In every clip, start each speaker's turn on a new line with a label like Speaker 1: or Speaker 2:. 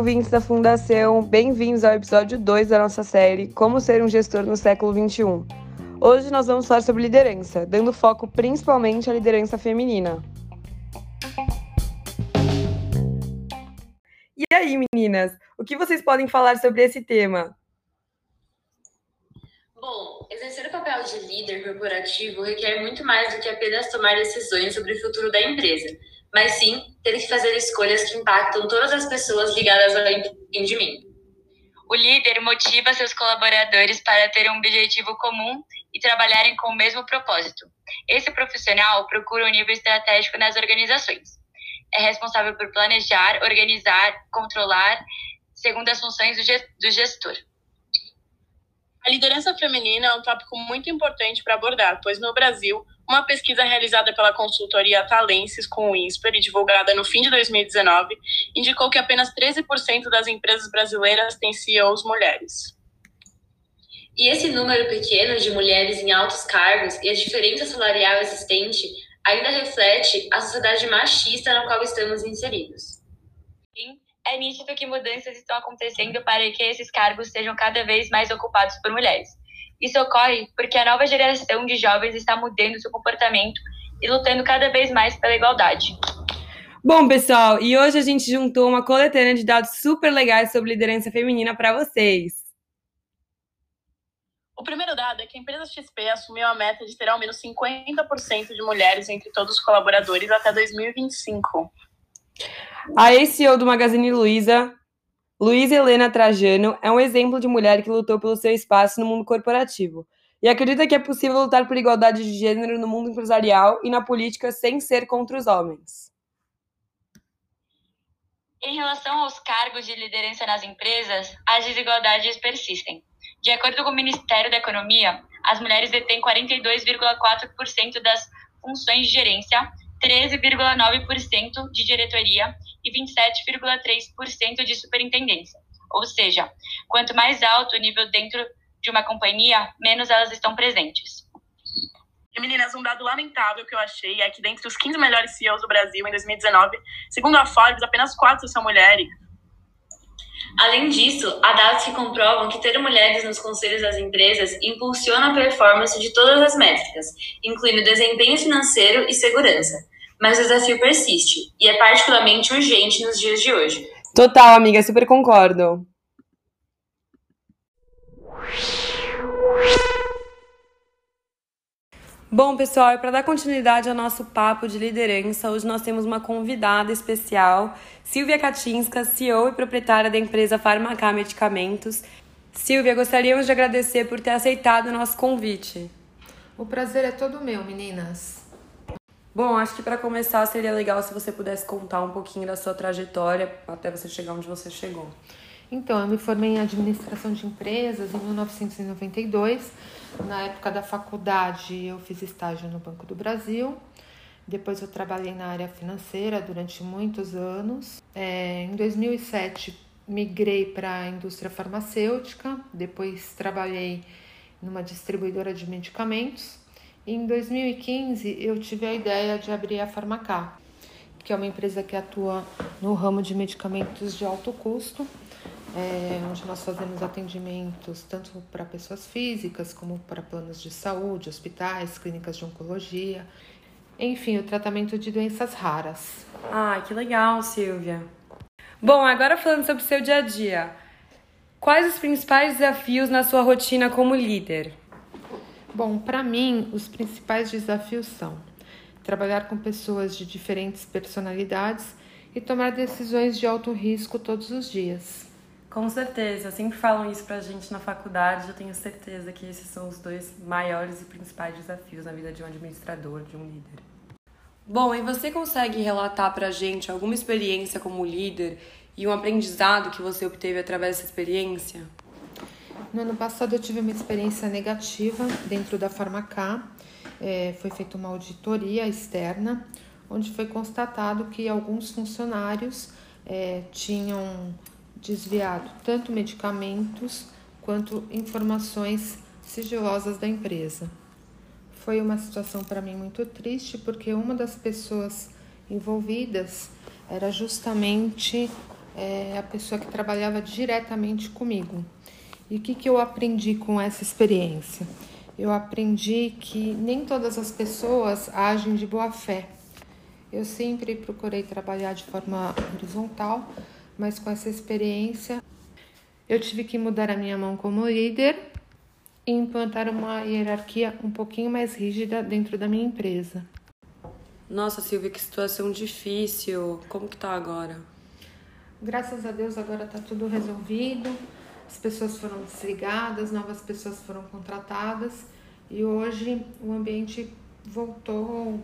Speaker 1: Ouvintes da Fundação, bem-vindos ao episódio 2 da nossa série Como Ser um Gestor no Século XXI. Hoje nós vamos falar sobre liderança, dando foco principalmente à liderança feminina. E aí, meninas, o que vocês podem falar sobre esse tema?
Speaker 2: Bom, exercer o papel de líder corporativo requer muito mais do que apenas tomar decisões sobre o futuro da empresa, mas sim ter que fazer escolhas que impactam todas as pessoas ligadas ao empreendimento.
Speaker 3: O líder motiva seus colaboradores para ter um objetivo comum e trabalharem com o mesmo propósito. Esse profissional procura um nível estratégico nas organizações. É responsável por planejar, organizar, controlar, segundo as funções do gestor.
Speaker 4: A liderança feminina é um tópico muito importante para abordar, pois no Brasil, uma pesquisa realizada pela consultoria Talenses com o INSPER e divulgada no fim de 2019 indicou que apenas 13% das empresas brasileiras têm CEOs mulheres.
Speaker 2: E esse número pequeno de mulheres em altos cargos e a diferença salarial existente ainda reflete a sociedade machista na qual estamos inseridos.
Speaker 3: Sim, é nítido que mudanças estão acontecendo para que esses cargos sejam cada vez mais ocupados por mulheres. Isso ocorre porque a nova geração de jovens está mudando seu comportamento e lutando cada vez mais pela igualdade.
Speaker 1: Bom, pessoal, e hoje a gente juntou uma coletânea de dados super legais sobre liderança feminina para vocês.
Speaker 4: O primeiro dado é que a empresa XP assumiu a meta de ter ao menos 50% de mulheres entre todos os colaboradores até 2025.
Speaker 1: A ex-CEO do Magazine Luiza, Luiza Helena Trajano, é um exemplo de mulher que lutou pelo seu espaço no mundo corporativo e acredita que é possível lutar por igualdade de gênero no mundo empresarial e na política sem ser contra os homens.
Speaker 3: Em relação aos cargos de liderança nas empresas, as desigualdades persistem. De acordo com o Ministério da Economia, as mulheres detêm 42,4% das funções de gerência, 13,9% de diretoria e 27,3% de superintendência. Ou seja, quanto mais alto o nível dentro de uma companhia, menos elas estão presentes.
Speaker 4: E meninas, um dado lamentável que eu achei é que dentre os 15 melhores CEOs do Brasil em 2019, segundo a Forbes, apenas quatro são mulheres.
Speaker 2: Além disso, há dados que comprovam que ter mulheres nos conselhos das empresas impulsiona a performance de todas as métricas, incluindo desempenho financeiro e segurança. Mas o desafio persiste e é particularmente urgente nos dias de hoje.
Speaker 1: Total, amiga, super concordo. Bom, pessoal, para dar continuidade ao nosso papo de liderança, hoje nós temos uma convidada especial, Silvia Katinska, CEO e proprietária da empresa Farmacá Medicamentos. Silvia, gostaríamos de agradecer por ter aceitado o nosso convite.
Speaker 5: O prazer é todo meu, meninas.
Speaker 1: Bom, acho que para começar seria legal se você pudesse contar um pouquinho da sua trajetória até você chegar onde você chegou.
Speaker 5: Então, eu me formei em administração de empresas em 1992. Na época da faculdade, eu fiz estágio no Banco do Brasil. Depois, eu trabalhei na área financeira durante muitos anos. É, em 2007, migrei para a indústria farmacêutica. Depois, trabalhei numa distribuidora de medicamentos. Em 2015, eu tive a ideia de abrir a Farmacá, que é uma empresa que atua no ramo de medicamentos de alto custo é, onde nós fazemos atendimentos tanto para pessoas físicas como para planos de saúde, hospitais, clínicas de oncologia, enfim, o tratamento de doenças raras.
Speaker 1: Ah, que legal, Silvia. Bom, agora falando sobre o seu dia a dia, quais os principais desafios na sua rotina como líder?
Speaker 5: Bom, para mim, os principais desafios são trabalhar com pessoas de diferentes personalidades e tomar decisões de alto risco todos os dias.
Speaker 1: Com certeza, sempre falam isso pra gente na faculdade, eu tenho certeza que esses são os dois maiores e principais desafios na vida de um administrador, de um líder. Bom, e você consegue relatar pra gente alguma experiência como líder e um aprendizado que você obteve através dessa experiência?
Speaker 5: No ano passado eu tive uma experiência negativa dentro da Farmacá. É, foi feita uma auditoria externa, onde foi constatado que alguns funcionários é, tinham desviado tanto medicamentos quanto informações sigilosas da empresa. Foi uma situação para mim muito triste porque uma das pessoas envolvidas era justamente é, a pessoa que trabalhava diretamente comigo. E o que, que eu aprendi com essa experiência? Eu aprendi que nem todas as pessoas agem de boa fé. Eu sempre procurei trabalhar de forma horizontal, mas com essa experiência eu tive que mudar a minha mão como líder e implantar uma hierarquia um pouquinho mais rígida dentro da minha empresa.
Speaker 1: Nossa, Silvia, que situação difícil. Como que tá agora?
Speaker 5: Graças a Deus agora tá tudo resolvido. As pessoas foram desligadas, novas pessoas foram contratadas e hoje o ambiente voltou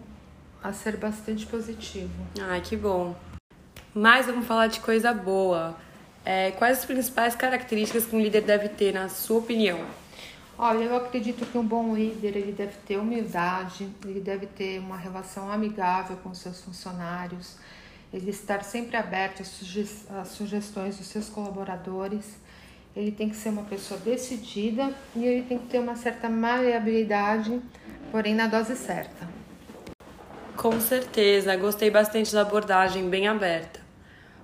Speaker 5: a ser bastante positivo.
Speaker 1: Ai, que bom. Mas vamos falar de coisa boa. É, quais as principais características que um líder deve ter, na sua opinião?
Speaker 5: Olha, eu acredito que um bom líder ele deve ter humildade, ele deve ter uma relação amigável com seus funcionários, ele estar sempre aberto às sugestões dos seus colaboradores, ele tem que ser uma pessoa decidida e ele tem que ter uma certa maleabilidade, porém na dose certa.
Speaker 1: Com certeza, gostei bastante da abordagem bem aberta.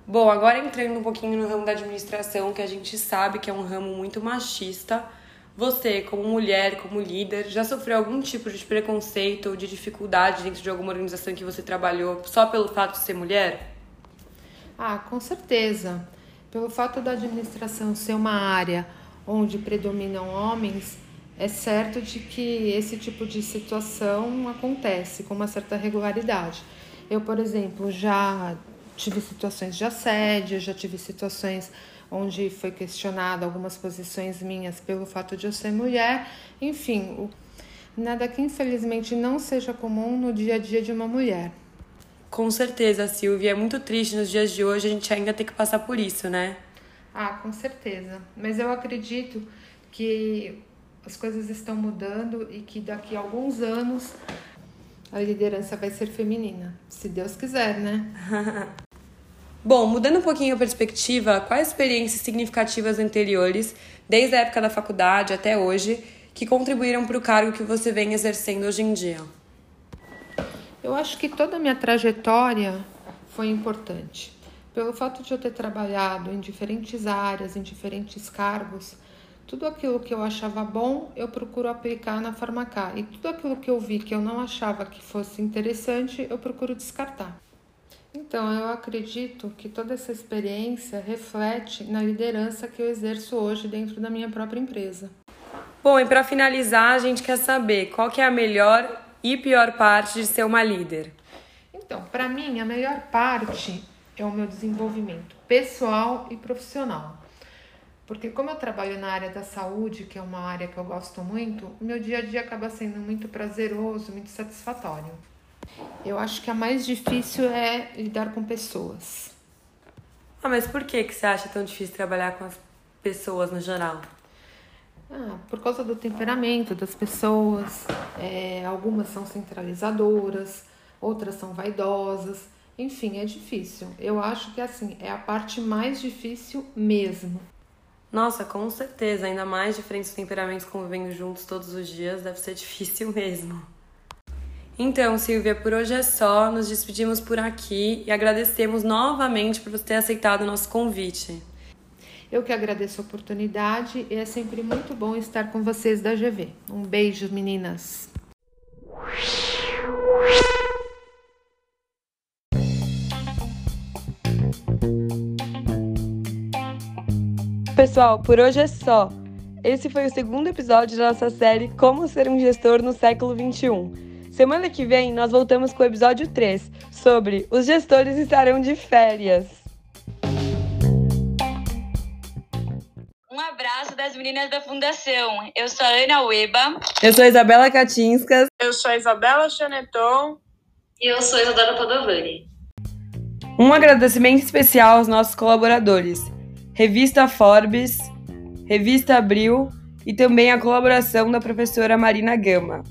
Speaker 1: Bom, agora entrando um pouquinho no ramo da administração, que a gente sabe que é um ramo muito machista. Você, como mulher, como líder, já sofreu algum tipo de preconceito ou de dificuldade dentro de alguma organização que você trabalhou só pelo fato de ser mulher?
Speaker 5: Ah, com certeza. Pelo fato da administração ser uma área onde predominam homens, é certo de que esse tipo de situação acontece com uma certa regularidade. Eu, por exemplo, já tive situações de assédio, já tive situações onde foi questionada algumas posições minhas pelo fato de eu ser mulher. Enfim, nada que infelizmente não seja comum no dia a dia de uma mulher.
Speaker 1: Com certeza, Silvia. É muito triste nos dias de hoje a gente ainda ter que passar por isso, né?
Speaker 5: Ah, com certeza. Mas eu acredito que as coisas estão mudando e que daqui a alguns anos a liderança vai ser feminina, se Deus quiser, né?
Speaker 1: Bom, mudando um pouquinho a perspectiva, quais experiências significativas anteriores, desde a época da faculdade até hoje, que contribuíram para o cargo que você vem exercendo hoje em dia?
Speaker 5: Eu acho que toda a minha trajetória foi importante. Pelo fato de eu ter trabalhado em diferentes áreas, em diferentes cargos, tudo aquilo que eu achava bom, eu procuro aplicar na Farmacá. E tudo aquilo que eu vi que eu não achava que fosse interessante, eu procuro descartar. Então, eu acredito que toda essa experiência reflete na liderança que eu exerço hoje dentro da minha própria empresa.
Speaker 1: Bom, e para finalizar, a gente quer saber qual que é a melhor e pior parte de ser uma líder.
Speaker 5: Então, para mim, a melhor parte é o meu desenvolvimento pessoal e profissional. Porque como eu trabalho na área da saúde, que é uma área que eu gosto muito, o meu dia a dia acaba sendo muito prazeroso, muito satisfatório. Eu acho que a mais difícil é lidar com pessoas.
Speaker 1: Ah, mas por que, que você acha tão difícil trabalhar com as pessoas no geral?
Speaker 5: Ah, por causa do temperamento das pessoas. É, algumas são centralizadoras, outras são vaidosas. Enfim, é difícil. Eu acho que assim é a parte mais difícil mesmo.
Speaker 1: Nossa, com certeza. Ainda mais diferentes temperamentos convivendo juntos todos os dias, deve ser difícil mesmo. Então, Silvia, por hoje é só. Nos despedimos por aqui e agradecemos novamente por você ter aceitado o nosso convite.
Speaker 5: Eu que agradeço a oportunidade e é sempre muito bom estar com vocês da GV. Um beijo, meninas.
Speaker 1: Pessoal, por hoje é só. Esse foi o segundo episódio da nossa série Como Ser um Gestor no Século XXI. Semana que vem nós voltamos com o episódio 3 sobre os gestores estarão de férias.
Speaker 3: Das meninas da Fundação. Eu sou a Ana Ueba.
Speaker 1: Eu sou a Isabela Catinskas.
Speaker 4: Eu sou a Isabela Chaneton.
Speaker 2: E eu sou a Isadora Padovani.
Speaker 1: Um agradecimento especial aos nossos colaboradores. Revista Forbes, Revista Abril e também a colaboração da professora Marina Gama.